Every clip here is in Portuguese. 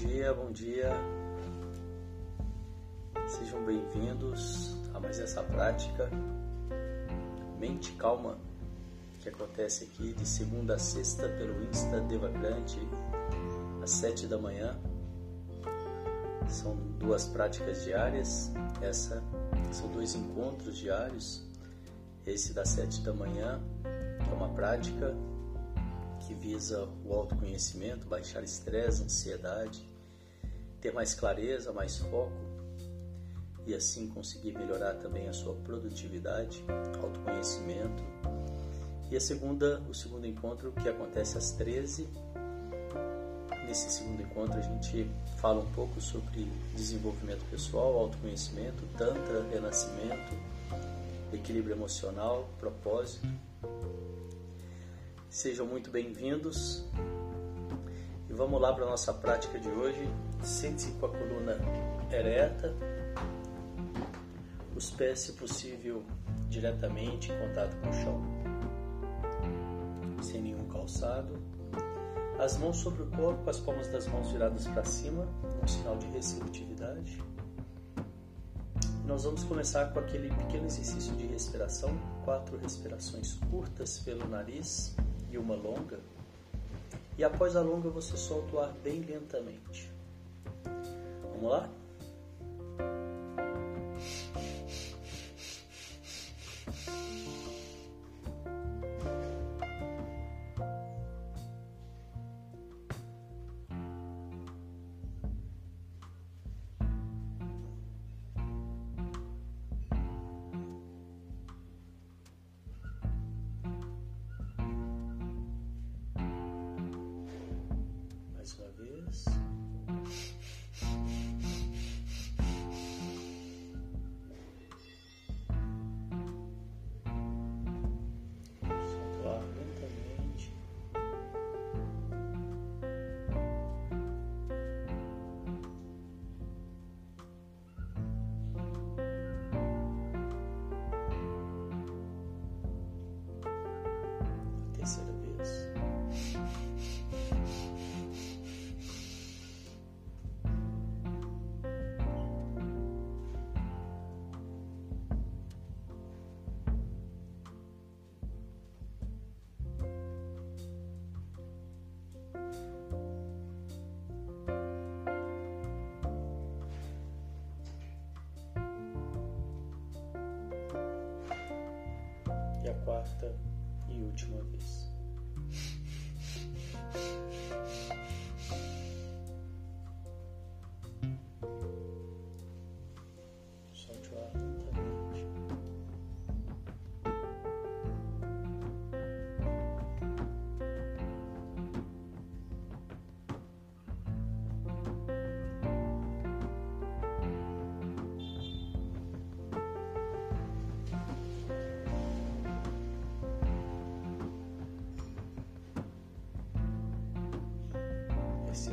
dia, bom dia. Sejam bem-vindos a mais essa prática Mente Calma que acontece aqui de segunda a sexta pelo Insta Devacrante às sete da manhã. São duas práticas diárias. Essa são dois encontros diários. Esse das sete da manhã, é uma prática que visa o autoconhecimento, baixar estresse, ansiedade, ter mais clareza, mais foco e assim conseguir melhorar também a sua produtividade, autoconhecimento. E a segunda, o segundo encontro que acontece às 13. Nesse segundo encontro a gente fala um pouco sobre desenvolvimento pessoal, autoconhecimento, tantra, renascimento, equilíbrio emocional, propósito Sejam muito bem-vindos. E vamos lá para a nossa prática de hoje. Sente-se com a coluna ereta, os pés, se possível, diretamente em contato com o chão, sem nenhum calçado. As mãos sobre o corpo, as palmas das mãos viradas para cima, um sinal de receptividade. Nós vamos começar com aquele pequeno exercício de respiração, quatro respirações curtas pelo nariz e uma longa, e após a longa você solta o ar bem lentamente. Vamos lá? A quarta e última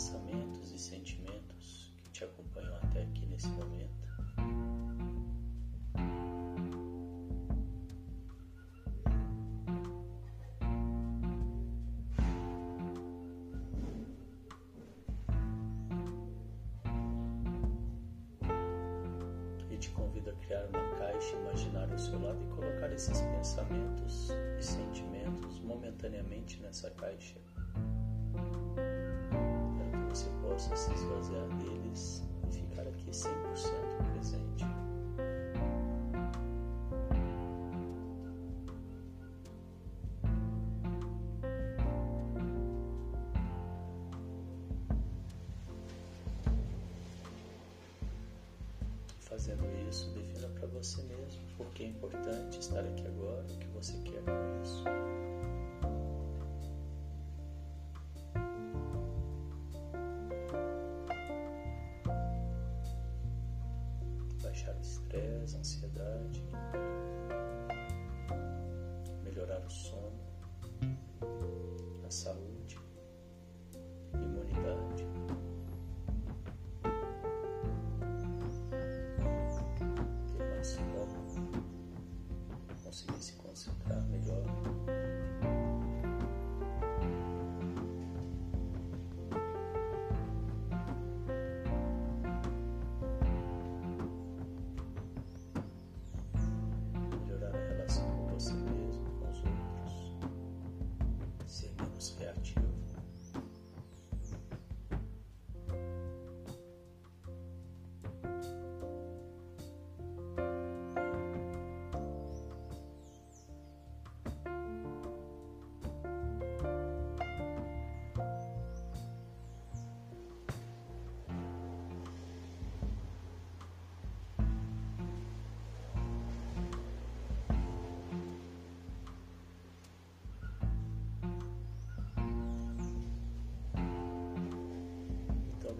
Pensamentos e sentimentos que te acompanham até aqui nesse momento. E te convido a criar uma caixa imaginária ao seu lado e colocar esses pensamentos e sentimentos momentaneamente nessa caixa possa se esvaziar deles e ficar aqui 100% presente. Fazendo isso, defina para você mesmo por que é importante estar aqui agora, o que você quer com isso. Estresse, ansiedade, melhorar o sono, a saúde,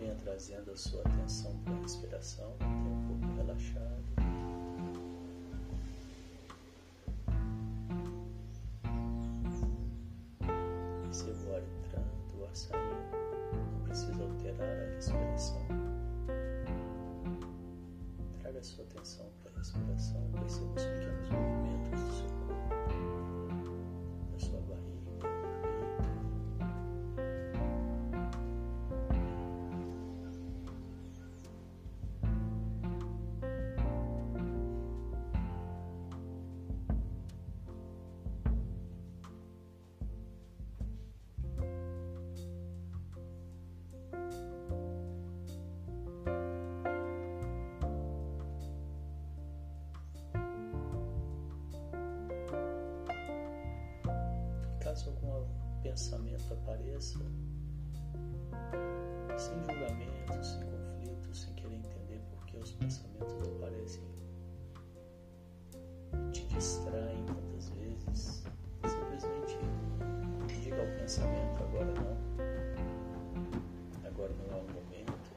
venha trazendo a sua atenção para a respiração, um pouco relaxado. Perceba o ar entrando, o ar saindo, não precisa alterar a respiração. Traga a sua atenção para a respiração, Caso algum pensamento apareça, sem julgamento, sem conflito, sem querer entender por que os pensamentos aparecem te distraem tantas vezes, simplesmente diga ao pensamento: agora não, agora não é o momento.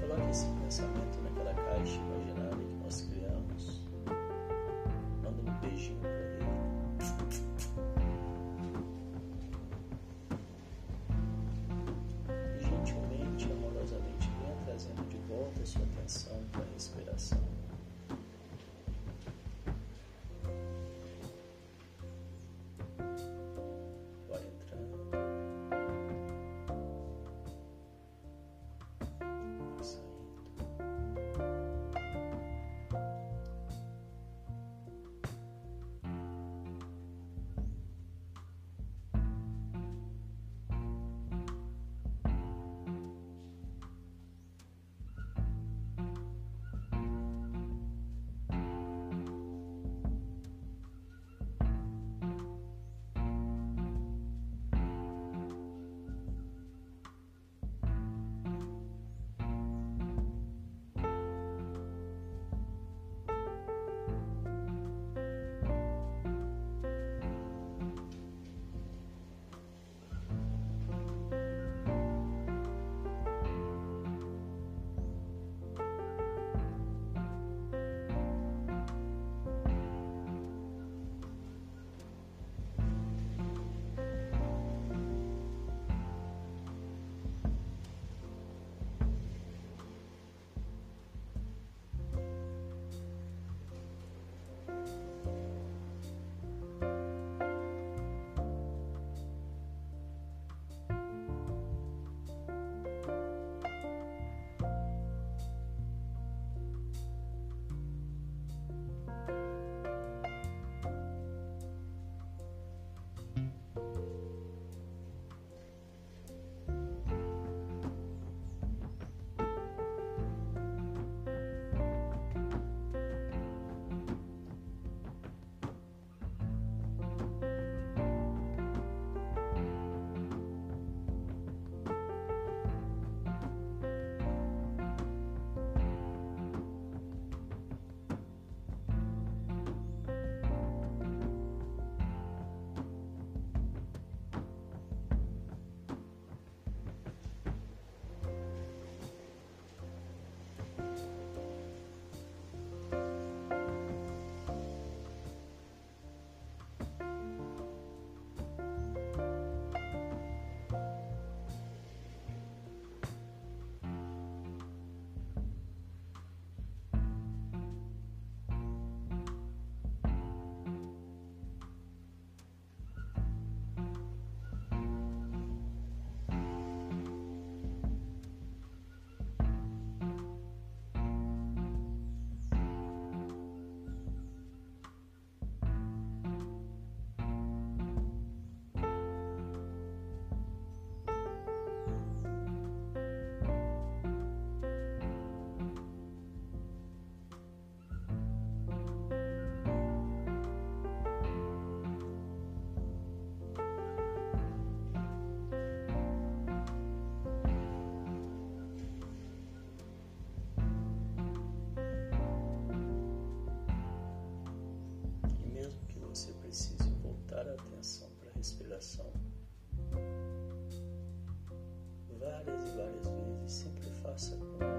Coloque esse pensamento us.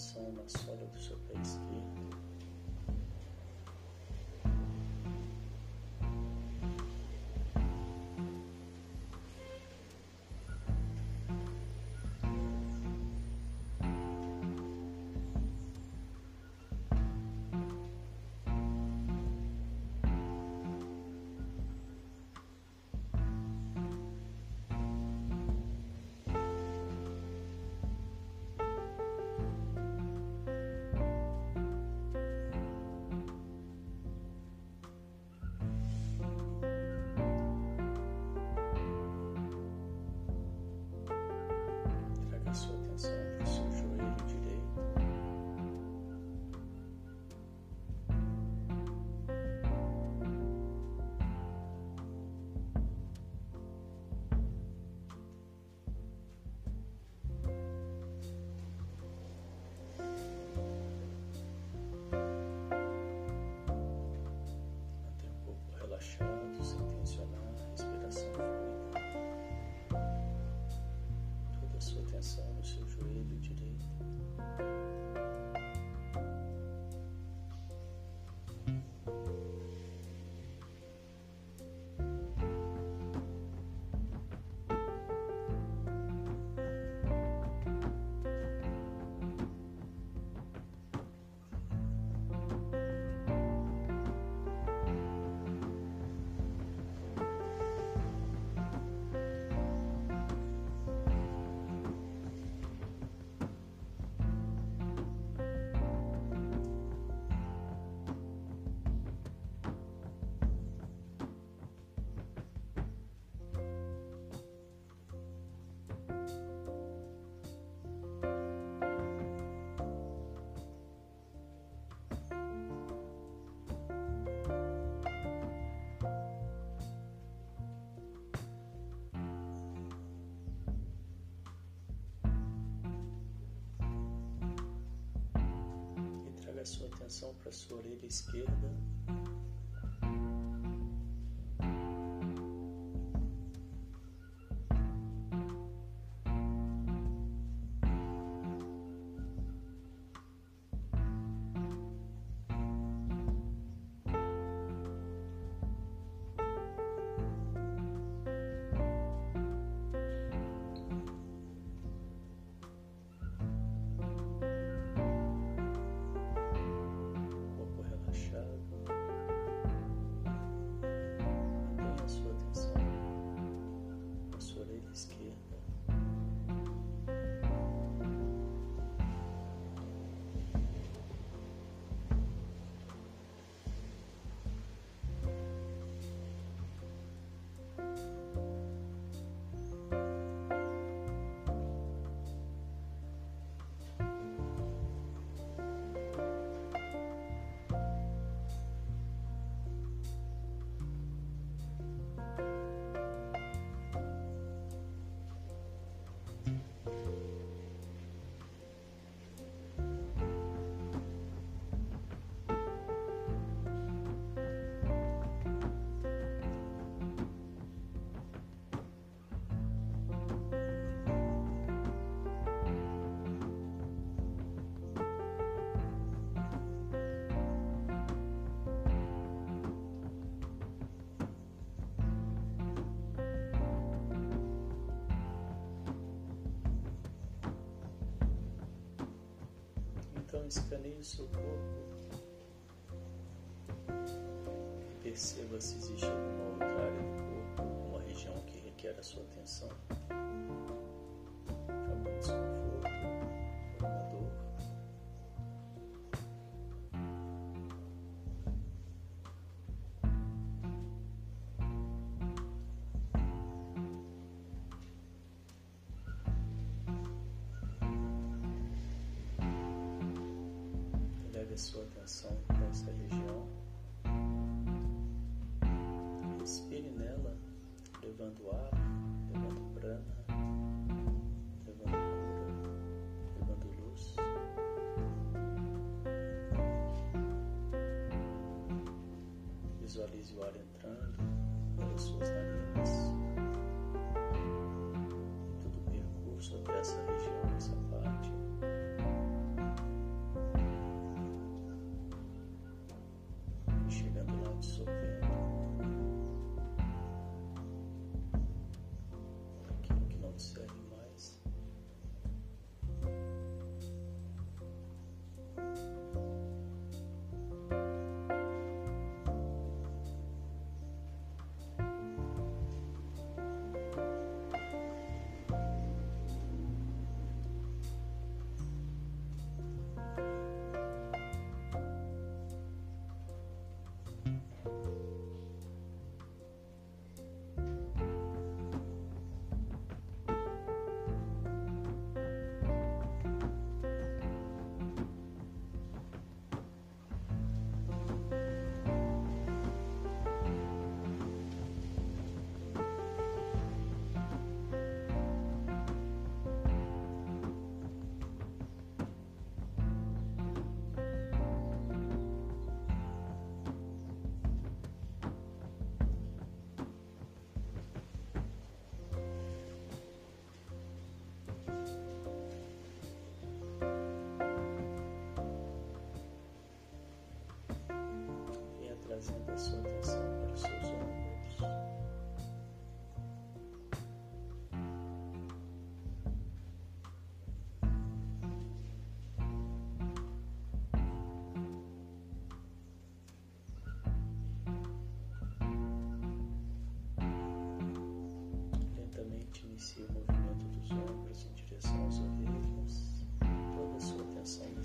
Atenção na sola do seu pé esquerdo. as services really today. A sua atenção para a sua orelha esquerda. Escaneie o seu corpo e perceba se existe alguma outra área do corpo, alguma região que requer a sua atenção. Sua atenção para essa região. Respire nela, levando ar, levando prana, levando cura, levando luz. Visualize o ar entrando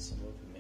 some open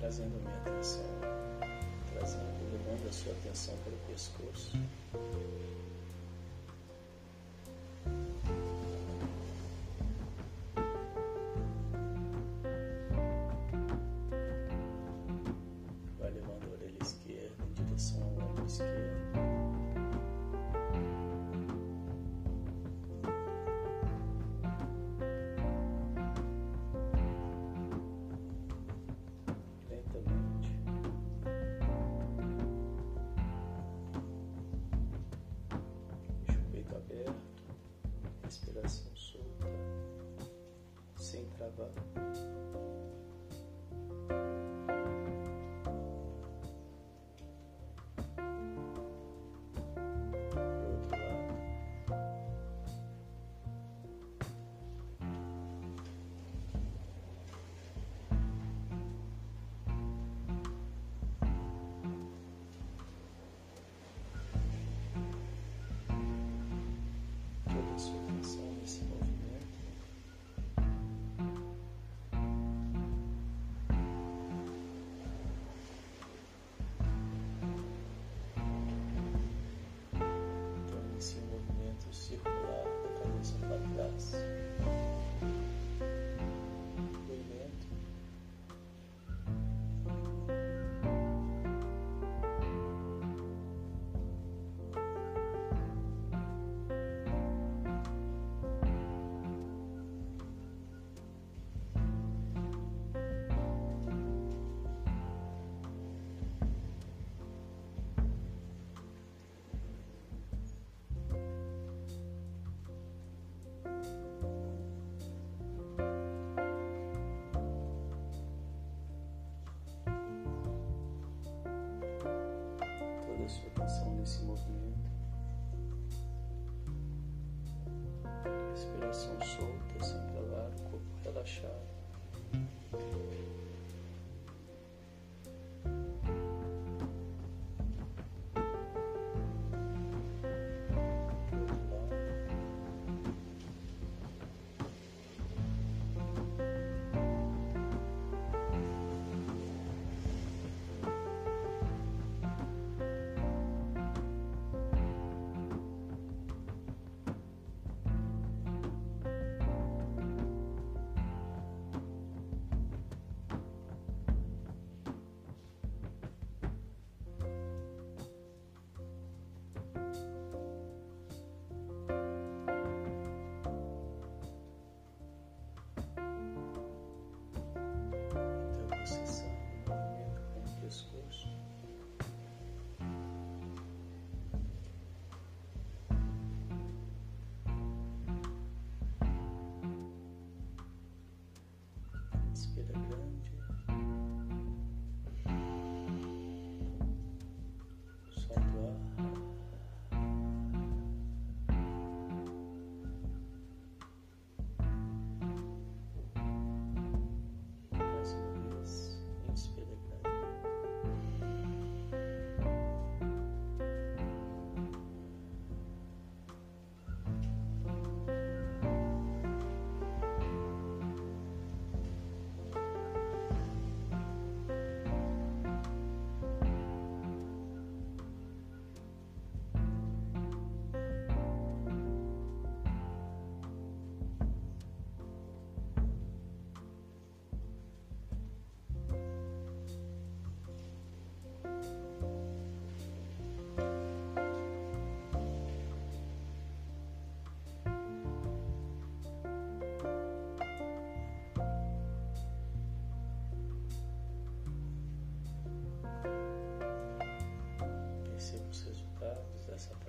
trazendo minha atenção, trazendo, levando a sua atenção para o pescoço. But toda a sua atenção nesse movimento. Respiração solta, sem travar, o corpo relaxado.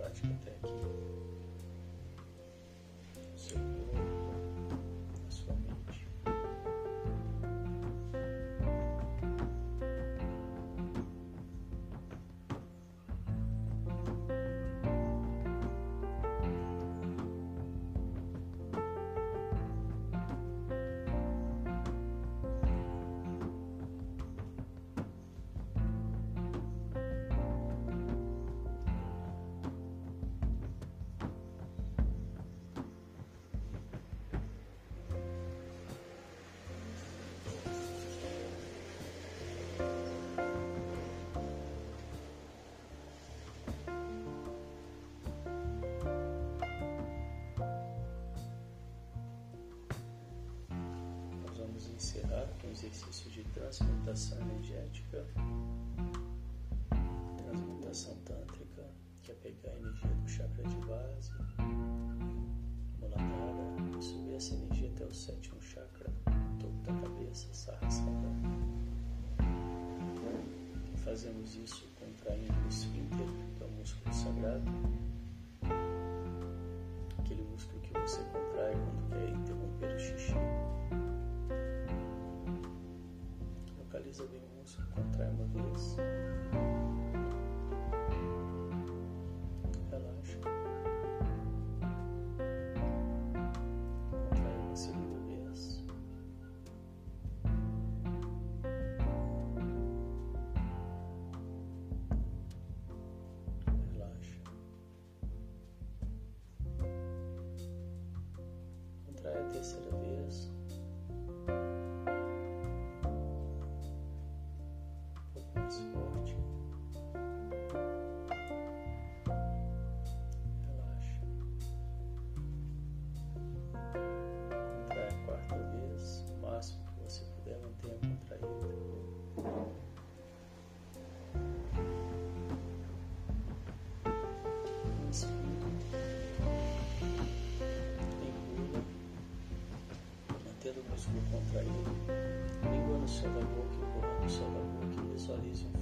prática até aqui. Exercício de transmutação energética, transmutação tântrica, que é pegar a energia do chakra de base, Muladhara, e subir essa energia até o sétimo chakra, topo da cabeça, Sahasrara. Fazemos isso contraindo o esfíncter, que é o músculo sagrado, aquele músculo que Localiza bem o músculo, contrai uma vez. Contraído, língua no céu da boca, empurrando o céu da boca e visualize um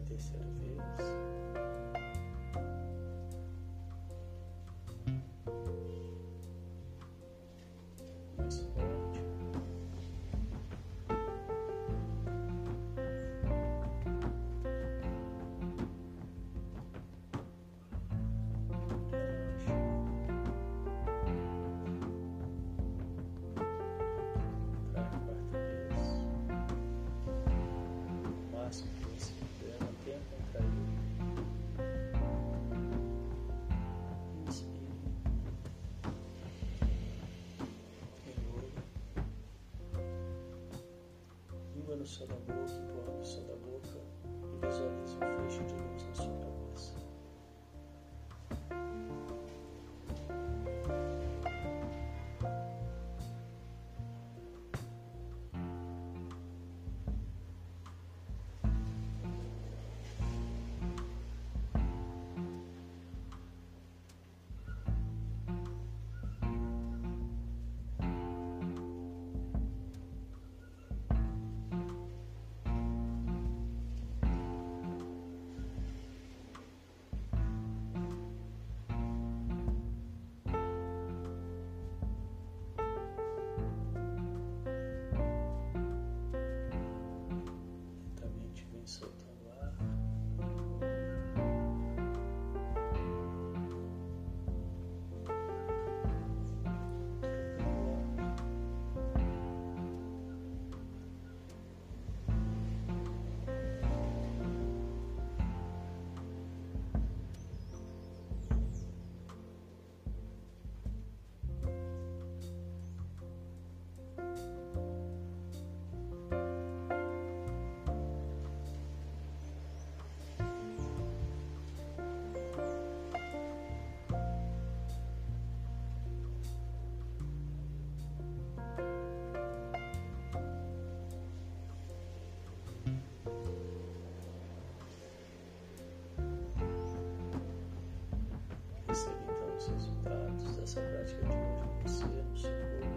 terceira vez. Língua no céu da boca, empurrando o céu da boca e visualize um feixe de luz na sua cabeça. os resultados dessa prática de hoje, você observemos como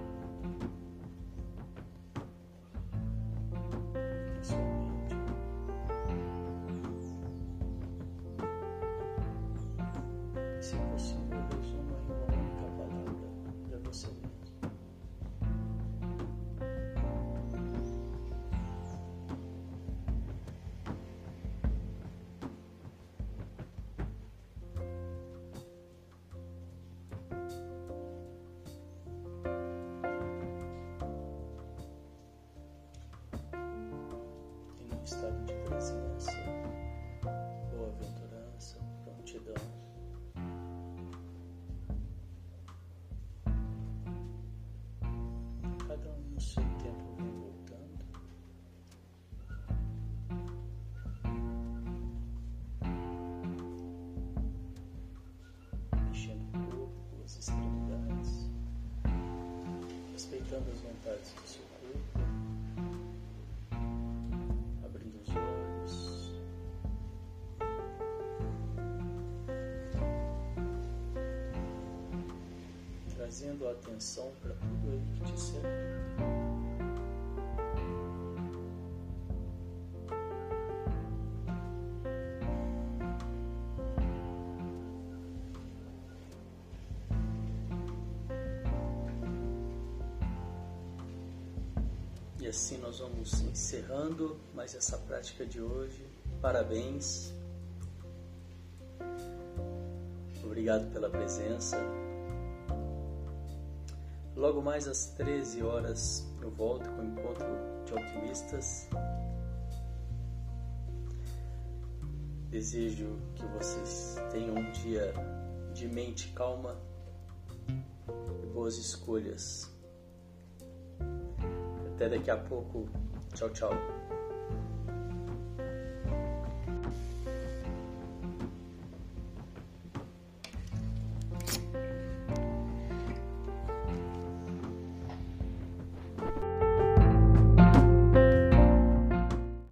estado de presença, boa-aventurança, prontidão. Cada um no seu tempo vem voltando. Mexendo o corpo, as extremidades, respeitando as vontades do seu Trazendo atenção para tudo aí que te cerca. E assim nós vamos encerrando mais essa prática de hoje. Parabéns. Obrigado pela presença. Logo mais às 13 horas eu volto com o encontro de alquimistas. Desejo que vocês tenham um dia de mente calma e boas escolhas. Até daqui a pouco. Tchau, tchau.